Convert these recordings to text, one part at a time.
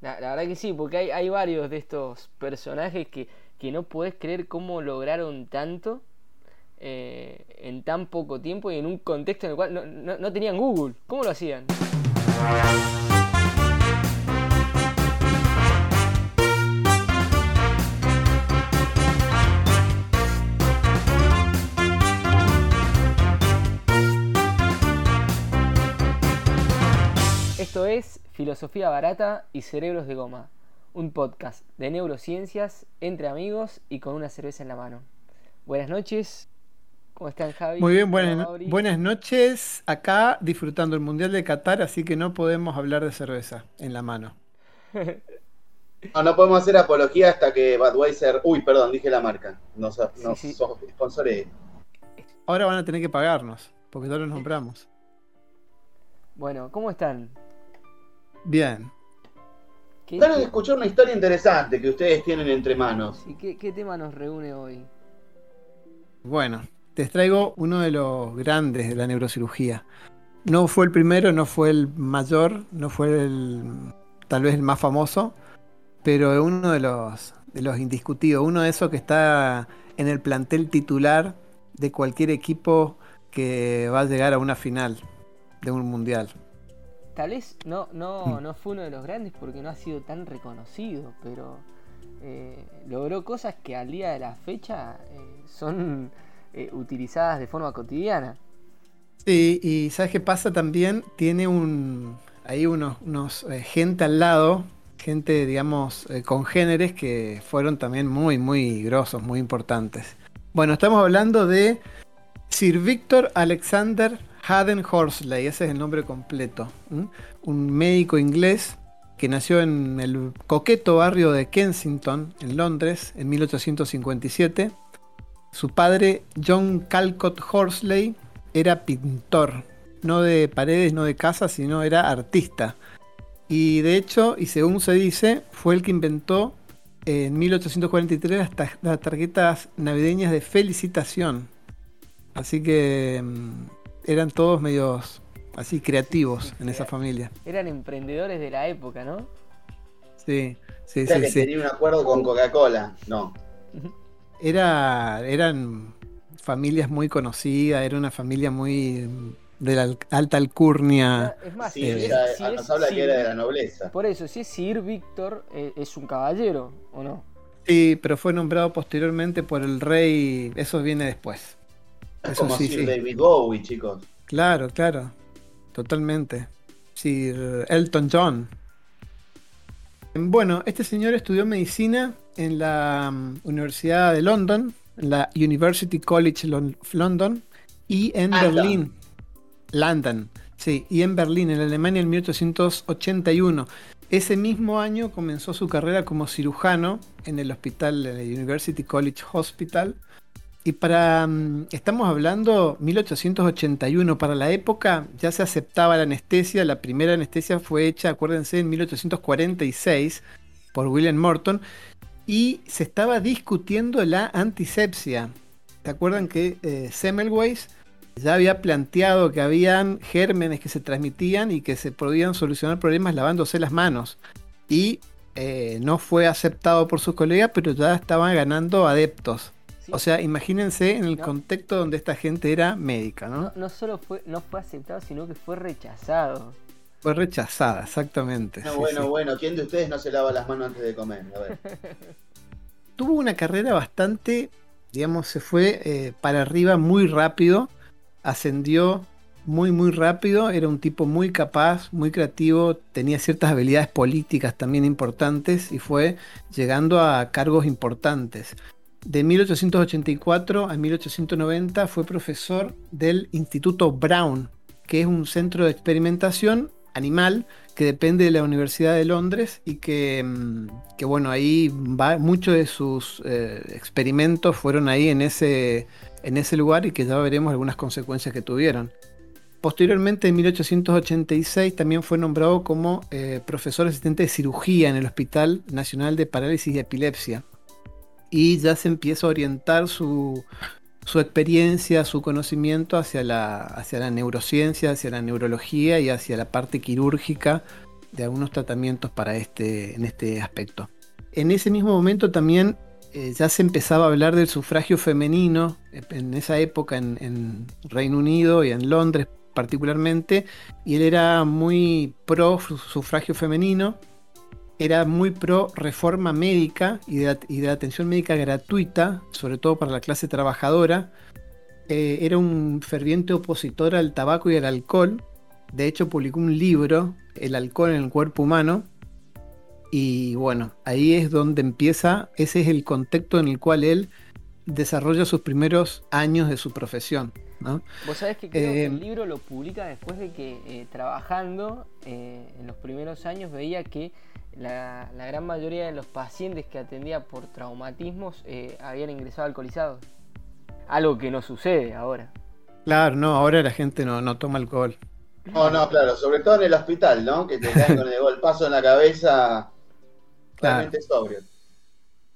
La, verdad que sí, porque hay, hay varios de estos personajes que, que no puedes creer cómo lograron tanto eh, en tan poco tiempo y en un contexto en el cual no, no tenían Google. ¿Cómo lo hacían? Filosofía Barata y Cerebros de Goma, un podcast de neurociencias entre amigos y con una cerveza en la mano. Buenas noches, ¿cómo están Javi? Muy bien, buenas, buenas noches. Acá disfrutando el Mundial de Qatar, así que no podemos hablar de cerveza en la mano. No, no podemos hacer apología hasta que Budweiser. Uy, perdón, dije la marca. Nos, nos Ahora van a tener que pagarnos, porque no los nombramos. Bueno, ¿cómo están? Bien. Ganas de escuchar una historia interesante que ustedes tienen entre manos. ¿Y qué, tema nos reúne hoy? Bueno, te traigo uno de los grandes de la neurocirugía. No fue el primero, no fue el mayor, no fue el tal vez el más famoso, pero es uno de los, de los indiscutidos, uno de esos que está en el plantel titular de cualquier equipo que va a llegar a una final de un mundial tal vez no, no, mm. no fue uno de los grandes porque no ha sido tan reconocido, pero eh, logró cosas que al día de la fecha eh, son eh, utilizadas de forma cotidiana. Sí, y ¿sabes qué pasa también? Tiene un ahí unos, unos gente al lado, gente, digamos, congéneres que fueron también muy, muy grosos, muy importantes. Bueno, estamos hablando de Sir Victor Alexander Haden Horsley, ese es el nombre completo. Un médico inglés que nació en el coqueto barrio de Kensington, en Londres, en 1857. Su padre, John Calcott Horsley, era pintor, no de paredes, no de casas, sino era artista. Y de hecho, y según se dice, fue el que inventó en 1843 las tarjetas navideñas de felicitación. Así que mm, eran todos medios así creativos en esa familia. Eran emprendedores de la época, ¿no? Sí, sí, sí. que tenía un acuerdo con Coca-Cola, no. Era, eran familias muy conocidas, era una familia muy de la alta alcurnia. Es más, sí, nos habla que era de la nobleza. Por eso, si es Sir Víctor, eh, es un caballero, ¿o no? Sí, pero fue nombrado posteriormente por el rey, eso viene después. Es como Sir David Bowie, chicos. Claro, claro. Totalmente. Sir Elton John. Bueno, este señor estudió medicina en la mm, Universidad de London, en la University College London y en Berlín. London, sí, y en Berlín, en Alemania, en 1881. Ese mismo año comenzó su carrera como cirujano en el hospital, en el University College Hospital, y para, mm, estamos hablando 1881, para la época ya se aceptaba la anestesia, la primera anestesia fue hecha, acuérdense, en 1846 por William Morton, y se estaba discutiendo la antisepsia. ¿Te acuerdan que eh, Semmelweis ya había planteado que habían gérmenes que se transmitían y que se podían solucionar problemas lavándose las manos? Y eh, no fue aceptado por sus colegas, pero ya estaban ganando adeptos. O sea, imagínense en el contexto donde esta gente era médica, ¿no? ¿no? solo fue, no fue aceptado, sino que fue rechazado. Fue rechazada, exactamente. bueno, bueno, ¿quién de ustedes no se lava las manos antes de comer? A ver. Tuvo una carrera bastante, digamos, se fue eh, para arriba muy rápido, ascendió muy, muy rápido, era un tipo muy capaz, muy creativo, tenía ciertas habilidades políticas también importantes y fue llegando a cargos importantes. De 1884 a 1890 fue profesor del Instituto Brown, que es un centro de experimentación animal que depende de la Universidad de Londres y que, mm, bueno, ahí muchos de sus eh, experimentos fueron ahí en ese, en ese lugar y que ya veremos algunas consecuencias que tuvieron. Posteriormente, en 1886, también fue nombrado como eh, profesor asistente de cirugía en el Hospital Nacional de Parálisis y Epilepsia y ya se empieza a orientar su, experiencia, su conocimiento hacia la, hacia la neurociencia, hacia la neurología y hacia la parte quirúrgica de algunos tratamientos para este, en este aspecto. En ese mismo momento también eh, ya se empezaba a hablar del sufragio femenino en esa época en, Reino Unido y en Londres particularmente, y él era muy pro sufragio femenino, era muy pro reforma médica y de, atención médica gratuita, sobre todo para la clase trabajadora. Eh, era un ferviente opositor al tabaco y al alcohol. De hecho, publicó un libro, El alcohol en el cuerpo humano, y bueno, ahí es donde empieza, ese es el contexto en el cual él desarrolla sus primeros años de su profesión. ¿no? Vos sabés que creo que el eh, libro lo publica después de que eh, trabajando eh, en los primeros años veía que la, gran mayoría de los pacientes que atendía por traumatismos habían ingresado alcoholizados. Algo que no sucede ahora. Claro, no, ahora la gente no, no toma alcohol. No, no, claro, sobre todo en el hospital, ¿no? Que te caen con el golpazo en la cabeza Claro.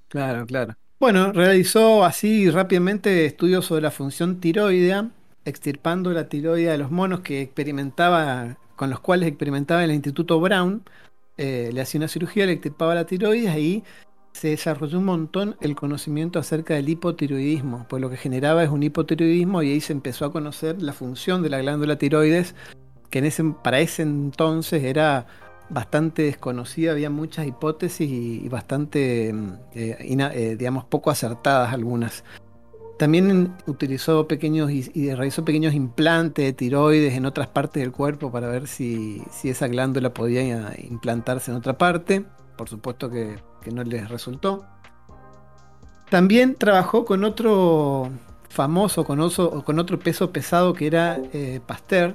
Claro, claro. Bueno, realizó así rápidamente estudios sobre la función tiroidea, extirpando la tiroidea de los monos que experimentaba, con los cuales experimentaba en el Instituto Brown. Eh, le hacía una cirugía, le extirpaba la tiroides y se desarrolló un montón el conocimiento acerca del hipotiroidismo, pues lo que generaba es un hipotiroidismo y ahí se empezó a conocer la función de la glándula tiroides, que en ese, para ese entonces era bastante desconocida, había muchas hipótesis y, bastante, mm, eh, eh, digamos, poco acertadas algunas. También utilizó pequeños y, realizó pequeños implantes de tiroides en otras partes del cuerpo para ver si, esa glándula podía eh, implantarse en otra parte. Por supuesto que, no les resultó. También trabajó con otro famoso, con, con otro peso pesado que era Pasteur,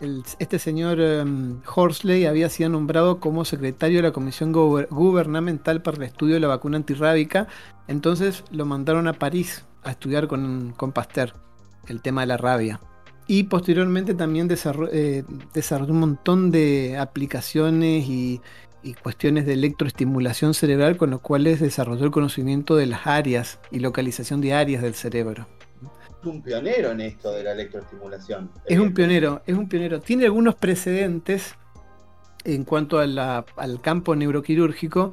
este señor em, Horsley había sido nombrado como secretario de la Comisión Gubernamental para el Estudio de la Vacuna Antirrábica, entonces lo mandaron a París a estudiar con, Pasteur el tema de la rabia. Y posteriormente también eh, desarrolló, un montón de aplicaciones y, y, cuestiones de electroestimulación cerebral con los cuales desarrolló el conocimiento de las áreas y localización de áreas del cerebro un pionero en esto de la electroestimulación. Es un pionero, es un pionero. Tiene algunos precedentes en cuanto al campo neuroquirúrgico.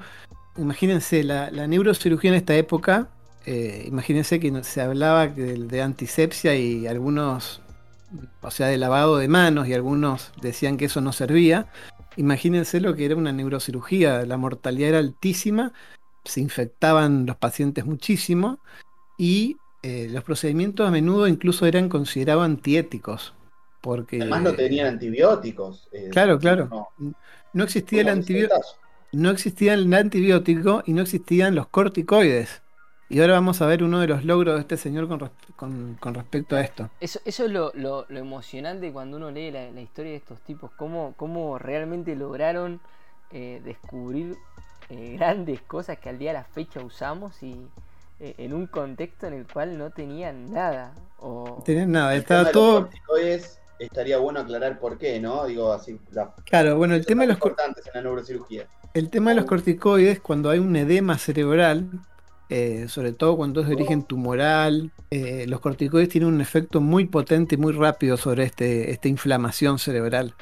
Imagínense, la, neurocirugía en esta época, eh, imagínense que se hablaba de, antisepsia y algunos, o sea, de lavado de manos y algunos decían que eso no servía. Imagínense lo que era una neurocirugía, la mortalidad era altísima, se infectaban los pacientes muchísimo y eh, los procedimientos a menudo incluso eran considerados antiéticos. Porque, Además no tenían antibióticos. Eh, claro, claro. No, existía el antibiótico. No existía el antibiótico y no existían los corticoides. Y ahora vamos a ver uno de los logros de este señor con, respecto a esto. Eso, eso es lo, emocionante cuando uno lee la, historia de estos tipos, cómo, cómo realmente lograron eh, descubrir grandes cosas que al día de la fecha usamos y, eh, en un contexto en el cual no tenían nada. O... Tenían nada, estaba todo. estaría bueno aclarar por qué, ¿no? Digo así. Claro, bueno, el tema de los cortantes en la neurocirugía. El tema de los corticoides, cuando hay un edema cerebral, eh, sobre todo cuando es de origen tumoral, eh, los corticoides tienen un efecto muy potente y muy rápido sobre este, esta inflamación cerebral.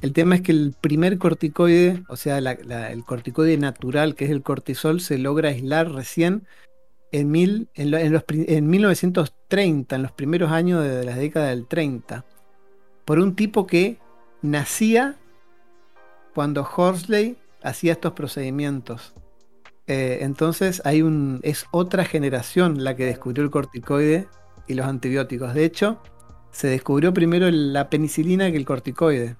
El tema es que el primer corticoide, o sea, el corticoide natural, que es el cortisol, se logra aislar recién en, mil, en, los, en 1930, en los primeros años de la década del 30, por un tipo que nacía cuando Horsley hacía estos procedimientos. Eh, entonces hay un, es otra generación la que descubrió el corticoide y los antibióticos. De hecho, se descubrió primero la penicilina que el corticoide,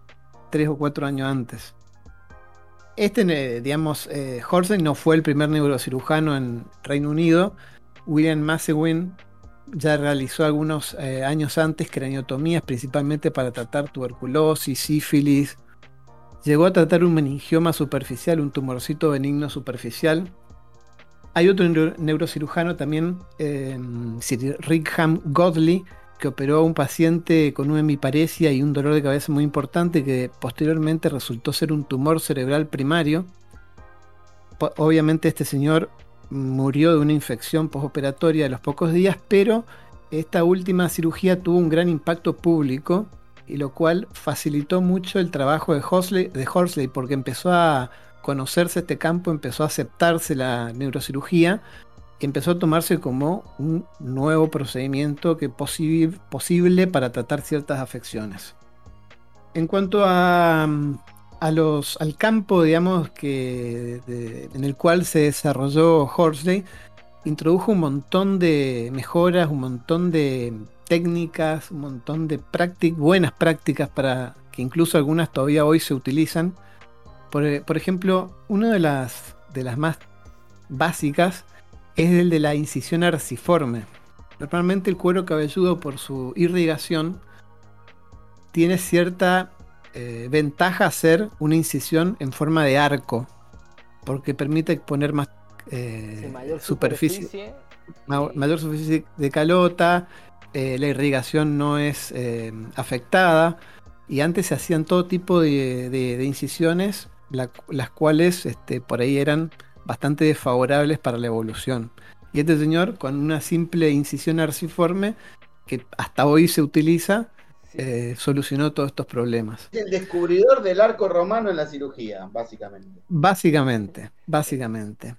tres o cuatro años antes. Este, eh, digamos, eh, no fue el primer neurocirujano en Reino Unido. William Massewin ya realizó algunos eh, años antes craniotomías, principalmente para tratar tuberculosis, sífilis. Llegó a tratar un meningioma superficial, un tumorcito benigno superficial. Hay otro neurocirujano también, Sir Rickham Godley, que operó a un paciente con una hemiparesia y un dolor de cabeza muy importante que posteriormente resultó ser un tumor cerebral primario. Obviamente este señor murió de una infección postoperatoria a los pocos días, pero esta última cirugía tuvo un gran impacto público y lo cual facilitó mucho el trabajo de Horsley, de Horsley porque empezó a conocerse este campo, empezó a aceptarse la neurocirugía y empezó a tomarse como un nuevo procedimiento que posible para tratar ciertas afecciones. En cuanto a, a los, al campo, digamos, que, en el cual se desarrolló Horsley, introdujo un montón de mejoras, un montón de técnicas, un montón de buenas prácticas para que incluso algunas todavía hoy se utilizan. Por, por ejemplo, una de las, de las más básicas es el de la incisión arciforme. Normalmente el cuero cabelludo por su irrigación tiene cierta eh, ventaja hacer una incisión en forma de arco, porque permite poner más eh, mayor superficie, mayor superficie de calota, eh, la irrigación no es afectada, y antes se hacían todo tipo de, incisiones, las cuales este, por ahí eran bastante desfavorables para la evolución. Y este señor, con una simple incisión arciforme, que hasta hoy se utiliza, eh, solucionó todos estos problemas. El descubridor del arco romano en la cirugía, básicamente. Básicamente, básicamente.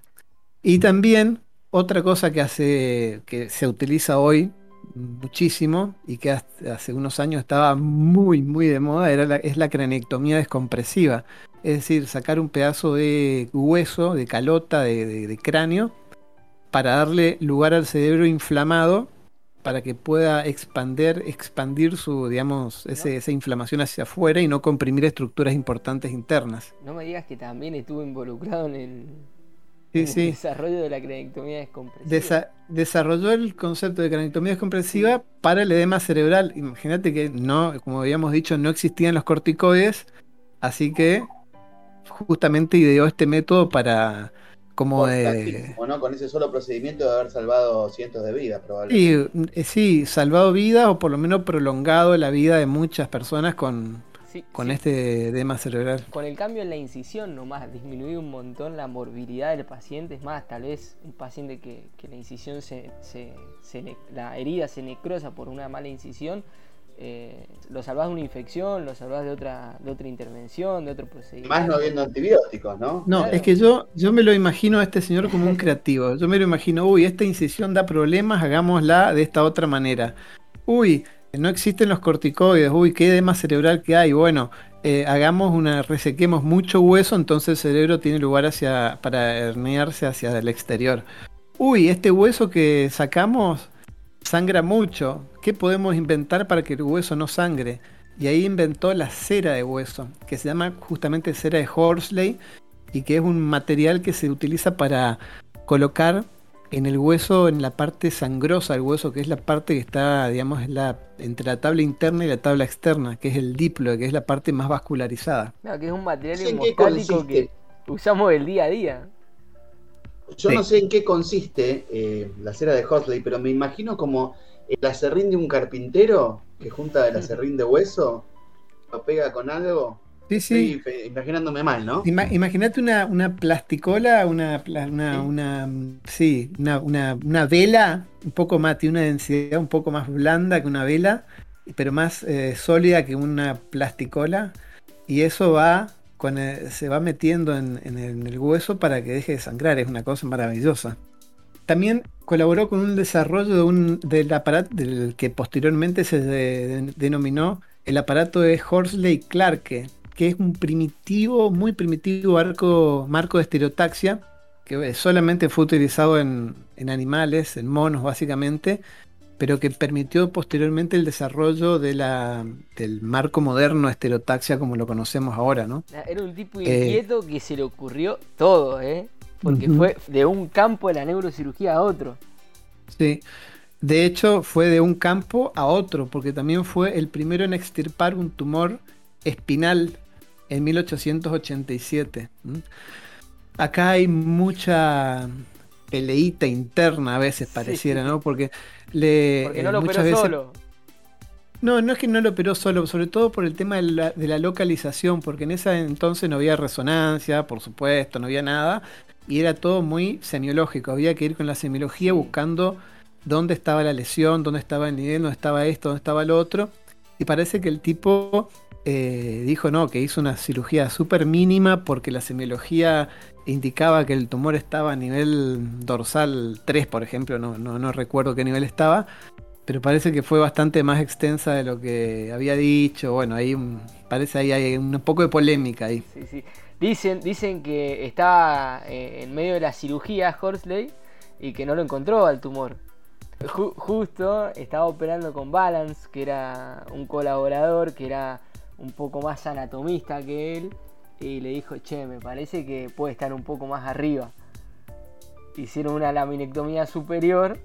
Y también otra cosa que hace, que se utiliza hoy muchísimo y que hace unos años estaba muy, muy de moda, era es la cranectomía descompresiva. Es decir, sacar un pedazo de hueso, de calota, de cráneo, para darle lugar al cerebro inflamado para que pueda expandir, expandir su, digamos, esa inflamación hacia afuera y no comprimir estructuras importantes internas. No me digas que también estuvo involucrado en el, desarrollo de la cranectomía descompresiva. desarrolló el concepto de cranectomía descompresiva para el edema cerebral. Imagínate que no, como habíamos dicho, no existían los corticoides, así que justamente ideó este método para como de... Con ese solo procedimiento de haber salvado cientos de vidas, probablemente. Sí, eh, sí, salvado vidas o por lo menos prolongado la vida de muchas personas con, con este edema cerebral. Con el cambio en la incisión nomás, disminuido un montón la morbilidad del paciente. Es más, tal vez un paciente que, que la incisión se, se, la herida se necrosa por una mala incisión, eh, lo salvás de una infección, lo salvás de otra, de otra intervención, de otro procedimiento. Más no habiendo antibióticos, ¿no? No, es que yo, yo me lo imagino a este señor como un creativo. Yo me lo imagino, uy, esta incisión da problemas, hagámosla de esta otra manera. Uy, no existen los corticoides, uy, qué edema cerebral que hay. Bueno, eh, hagamos una, resequemos mucho hueso, entonces el cerebro tiene lugar hacia, para herniarse hacia el exterior. Uy, este hueso que sacamos sangra mucho. ¿Qué podemos inventar para que el hueso no sangre? Y ahí inventó la cera de hueso, que se llama justamente cera de Horsley y que es un material que se utiliza para colocar en el hueso, en la parte sangrosa del hueso, que es la parte que está, digamos, la, entre la tabla interna y la tabla externa, que es el diplo, que es la parte más vascularizada. que es un material hemostático que usamos el día a día. Yo no sé en qué consiste eh, la cera de Hotley, pero me imagino como el acerrín de un carpintero que junta el acerrín de hueso, lo pega con algo. Sí, sí. imaginándome mal, ¿no? Imagínate una, una plasticola, una, una, una, sí, una, una, vela un poco más, tiene una densidad un poco más blanda que una vela, pero más eh, sólida que una plasticola. Y eso va se va metiendo en, el hueso para que deje de sangrar. Es una cosa maravillosa. También colaboró con un desarrollo de un, del aparato del que posteriormente se denominó el aparato de Horsley Clarke, que es un primitivo, muy primitivo arco, marco de estereotaxia, que solamente fue utilizado en, en animales, en monos básicamente, pero que permitió posteriormente el desarrollo de la, del marco moderno estereotaxia como lo conocemos ahora, ¿no? Ah, era un tipo inquieto que se le ocurrió todo, ¿eh? Porque fue de un campo de la neurocirugía a otro. Sí, de hecho fue de un campo a otro, porque también fue el primero en extirpar un tumor espinal en 1887. Acá hay mucha peleita interna a veces pareciera, ¿no? Porque le Porque no lo operó solo. No, no es que no lo operó solo, sobre todo por el tema de la, localización, porque en ese entonces no había resonancia, por supuesto, no había nada, y era todo muy semiológico. Había que ir con la semiología buscando dónde estaba la lesión, dónde estaba el nivel, dónde estaba esto, dónde estaba lo otro. y parece que el tipo eh, dijo no, que hizo una cirugía súper mínima porque la semiología indicaba que el tumor estaba a nivel dorsal 3, por ejemplo, no, no, recuerdo qué nivel estaba, pero parece que fue bastante más extensa de lo que había dicho. Bueno, ahí parece ahí hay un poco de polémica ahí. Dicen, dicen que estaba eh, en medio de la cirugía Horsley y que no lo encontró al tumor. justo estaba operando con Balance, que era un colaborador, que era un poco más anatomista que él, y le dijo, che, me parece que puede estar un poco más arriba. Hicieron una laminectomía superior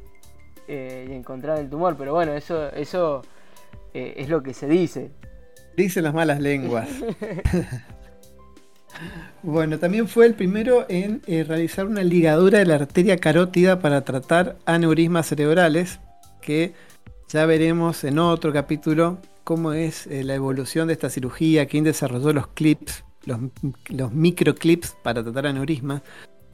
eh, y encontraron el tumor, pero bueno, eso, eso eh, es lo que se dice. Dicen las malas lenguas. Bueno, también fue el primero en eh, realizar una ligadura de la arteria carótida para tratar aneurismas cerebrales, que ya veremos en otro capítulo cómo es eh, la evolución de esta cirugía, quién desarrolló los clips, los, los microclips para tratar aneurismas.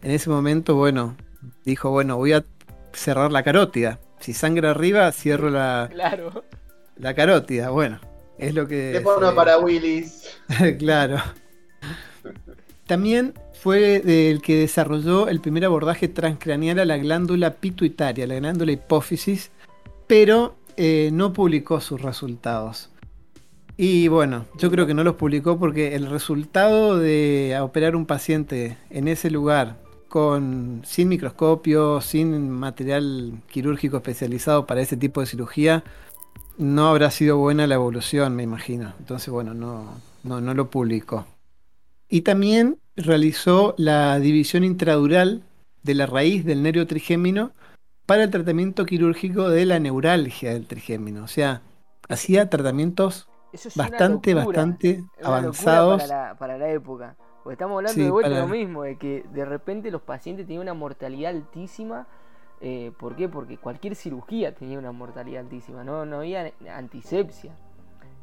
En ese momento, bueno, dijo, bueno, voy a cerrar la carótida. Si sangra arriba, cierro la, claro. la carótida. Bueno, es lo que... Te pongo para Willis. claro. También fue el que desarrolló el primer abordaje transcraneal a la glándula pituitaria, la glándula hipófisis, pero eh, no publicó sus resultados. Y bueno, yo creo que no los publicó porque el resultado de operar un paciente en ese lugar con sin microscopio, sin material quirúrgico especializado para ese tipo de cirugía, no habrá sido buena la evolución, me imagino. Entonces, bueno, no, no, no lo publicó. Y también realizó la división intradural de la raíz del nervio trigémino para el tratamiento quirúrgico de la neuralgia del trigémino. O sea, hacía tratamientos bastante, bastante avanzados. Para la, época. Porque estamos hablando de vuelta lo mismo, de que de repente los pacientes tenían una mortalidad altísima. Eh, ¿Por qué? Porque cualquier cirugía tenía una mortalidad altísima, no, no había antisepsia.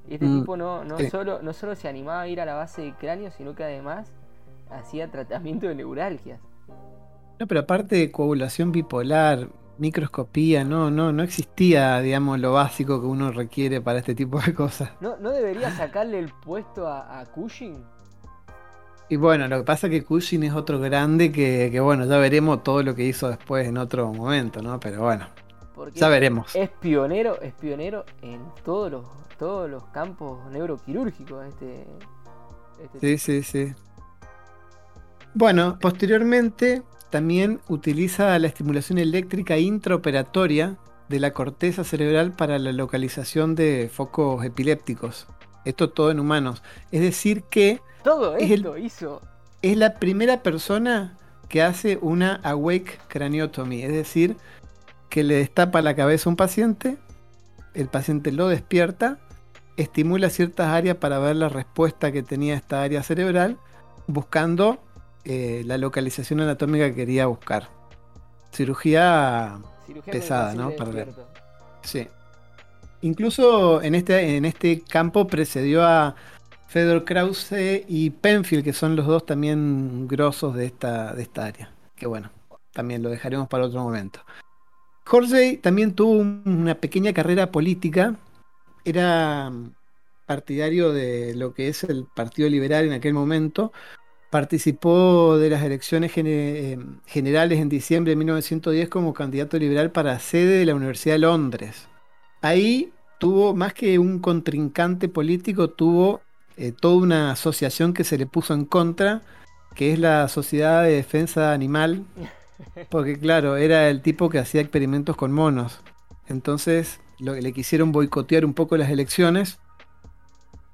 Y este mm, tipo no, no, solo, no solo se animaba a ir a la base de cráneo, sino que además hacía tratamiento de neuralgias. No, pero aparte de coagulación bipolar, microscopía, no, no, no existía, digamos, lo básico que uno requiere para este tipo de cosas. ¿No, ¿no debería sacarle el puesto a, Cushing? Y bueno, lo que pasa es que Cushing es otro grande que, que, bueno, ya veremos todo lo que hizo después en otro momento, ¿no? Pero bueno, ya veremos. Es pionero, es pionero en todos los todos los campos neuroquirúrgicos. Este, este sí, sí, sí. Bueno, posteriormente también utiliza la estimulación eléctrica intraoperatoria de la corteza cerebral para la localización de focos epilépticos. Esto todo en humanos. Es decir que... Todo esto hizo. Es la primera persona que hace una awake craniotomy. Es decir, que le destapa la cabeza a un paciente, el paciente lo despierta estimula ciertas áreas para ver la respuesta que tenía esta área cerebral, buscando eh, la localización anatómica que quería buscar. Cirugía, pesada, ¿no? Para ver. Sí. Incluso en este, en este campo precedió a Fedor Krause y Penfield, que son los dos también grosos de esta, de esta área. Que bueno, también lo dejaremos para otro momento. Jorge también tuvo una pequeña carrera política era partidario de lo que es el Partido Liberal en aquel momento. Participó de las elecciones eh, generales en diciembre de 1910 como candidato liberal para sede de la Universidad de Londres. Ahí tuvo, más que un contrincante político, tuvo eh, toda una asociación que se le puso en contra, que es la Sociedad de Defensa Animal, porque claro, era el tipo que hacía experimentos con monos. Entonces le quisieron boicotear un poco las elecciones.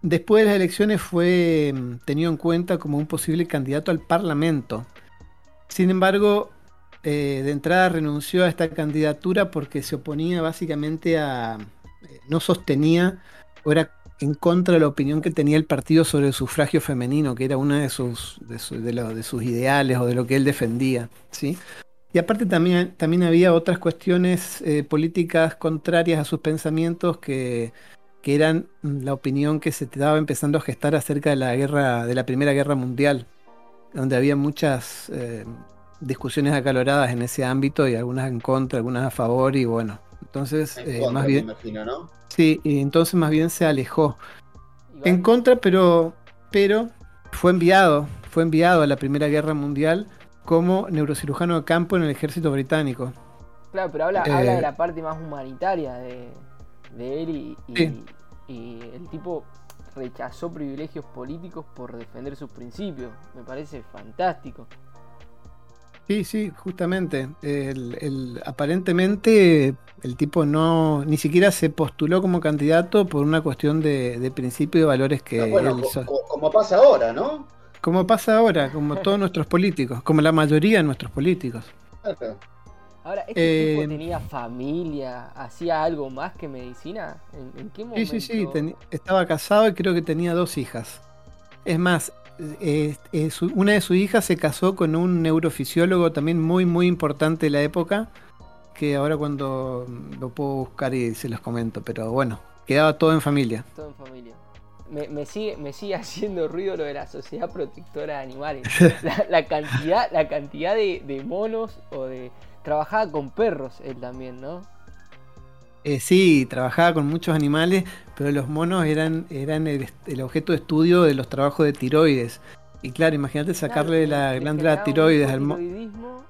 Después de las elecciones fue mm, tenido en cuenta como un posible candidato al Parlamento. Sin embargo, eh, de entrada renunció a esta candidatura porque se oponía básicamente a... Eh, no sostenía o era en contra de la opinión que tenía el partido sobre el sufragio femenino, que era una de sus, de, sus ideales o de lo que él defendía. ¿sí? Y aparte también, también había otras cuestiones eh, políticas contrarias a sus pensamientos que, eran la opinión que se estaba empezando a gestar acerca de la guerra, de la Primera Guerra Mundial, donde había muchas eh, discusiones acaloradas en ese ámbito y algunas en contra, algunas a favor, y bueno, Entonces, En eh, contra, más me bien, imagino, ¿no? sí, y entonces más bien se alejó. En contra, pero, pero fue enviado, fue enviado a la Primera Guerra Mundial como neurocirujano de campo en el ejército británico. Claro, pero habla, Eh, habla de la parte más humanitaria de, de él y, y- Sí. y el tipo rechazó privilegios políticos por defender sus principios. Me parece fantástico. Sí, sí, justamente. El, el- aparentemente el tipo no ni siquiera se postuló como candidato por una cuestión de, de principio y valores que No, bueno, él co- so- co- como pasa ahora, ¿no? como pasa ahora, como todos nuestros políticos, como la mayoría de nuestros políticos. Claro. Ahora, ¿este Eh, tipo tenía familia? ¿Hacía algo más que medicina? ¿En, en qué Sí, momento? sí, sí, teni- estaba casado y creo que tenía dos hijas. Es más, eh, eh, su- una de sus hijas se casó con un neurofisiólogo también muy, muy importante de la época, que ahora cuando lo puedo buscar y se los comento, pero bueno, quedaba todo en familia. Todo en familia. Me, me sigue, me sigue haciendo ruido lo de la Sociedad Protectora de Animales. La, la cantidad, la cantidad de, de monos o de... Trabajaba con perros él también, ¿no? Eh, sí, trabajaba con muchos animales, pero los monos eran, eran el, objeto de estudio de los trabajos de tiroides. Y claro, imagínate sacarle Claro, la glándula tiroides al mono. hipotiroidismo.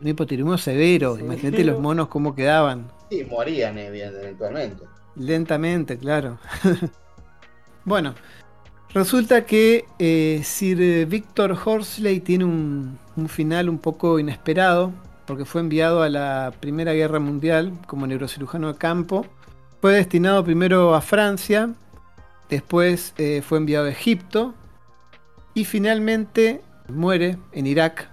Un hipotiroidismo severo. Sí. Imagínate los monos cómo quedaban. Sí, morían eventualmente. Lentamente, claro. bueno, resulta que eh, Sir Victor Horsley tiene un, un final un poco inesperado, porque fue enviado a la Primera Guerra Mundial como neurocirujano de campo. Fue destinado primero a Francia, después eh, fue enviado a Egipto y finalmente muere en Irak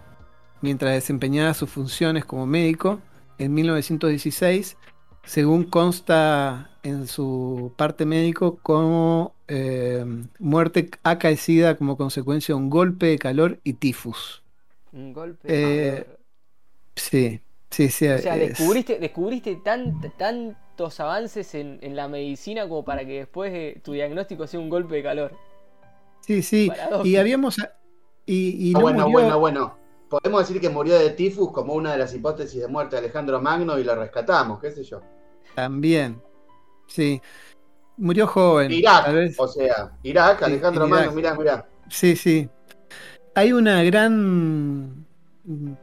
mientras desempeñaba sus funciones como médico en 1916 según consta en su parte médico, como eh, muerte acaecida como consecuencia de un golpe de calor y tifus. Un golpe. Eh, Sí, sí, sí. o sea, es- descubriste, descubriste tan- tantos avances en, en la medicina como para que después eh, tu diagnóstico sea un golpe de calor. Sí, sí. paradójico. Y habíamos. Y, y Ah, no bueno, murió- bueno, bueno. Podemos decir que murió de tifus como una de las hipótesis de muerte de Alejandro Magno y lo rescatamos, qué sé yo. También. Sí. Murió joven. Irak, tal vez. o sea, Irak, Sí, Alejandro Magno, mirá, mirá. Sí, sí. Hay una gran.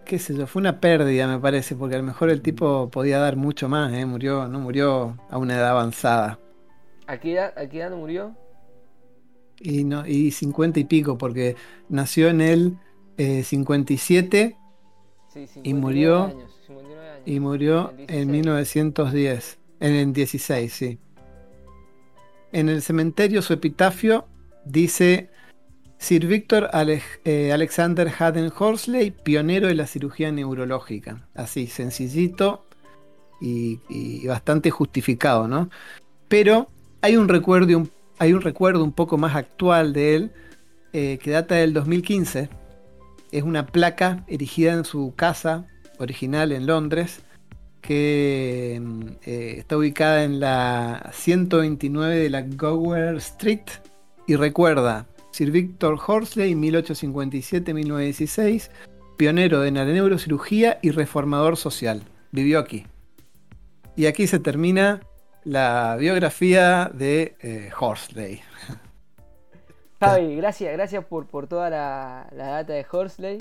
Qué sé yo, fue una pérdida, me parece, porque a lo mejor el tipo podía dar mucho más, ¿eh? Murió, no murió a una edad avanzada. ¿A qué edad, a qué edad murió? Y, no, y 50 y pico, porque nació en el eh, 57 Sí, 59 Y murió- años, 59 años. y murió en 16. 1910. En el 16, sí. En el cementerio su epitafio dice Sir Victor eh, Alexander Haddon Horsley, pionero de la cirugía neurológica. Así, sencillito y, bastante justificado, ¿no? Pero hay un recuerdo un, hay un recuerdo un poco más actual de él eh, que data del 2015. Es una placa erigida en su casa original en Londres que eh, está ubicada en la 129 de la Gower Street y recuerda Sir Victor Horsley 1857-1916 pionero de la neurocirugía y reformador social vivió aquí y aquí se termina la biografía de eh, Horsley Javi, gracias, gracias por, por toda la, la data de Horsley.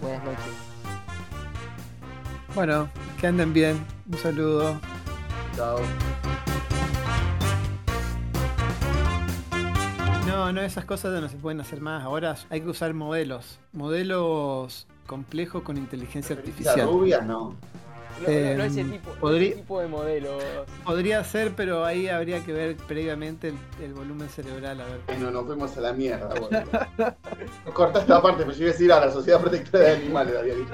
Buenas noches. bueno que anden bien un saludo Chao. No, no, esas cosas ya no se pueden hacer más. Ahora hay que usar modelos. Modelos complejos con inteligencia ¿La artificial. rubia? No. No, no, no ese, Em, tipo, podría- ese tipo de modelos. Podría ser, pero ahí habría que ver previamente el, el volumen cerebral. A ver. Bueno, nos fuimos a la mierda, bueno. Corta esta parte, pero yo iba a decir a la Sociedad Protectora de Animales, había dicho.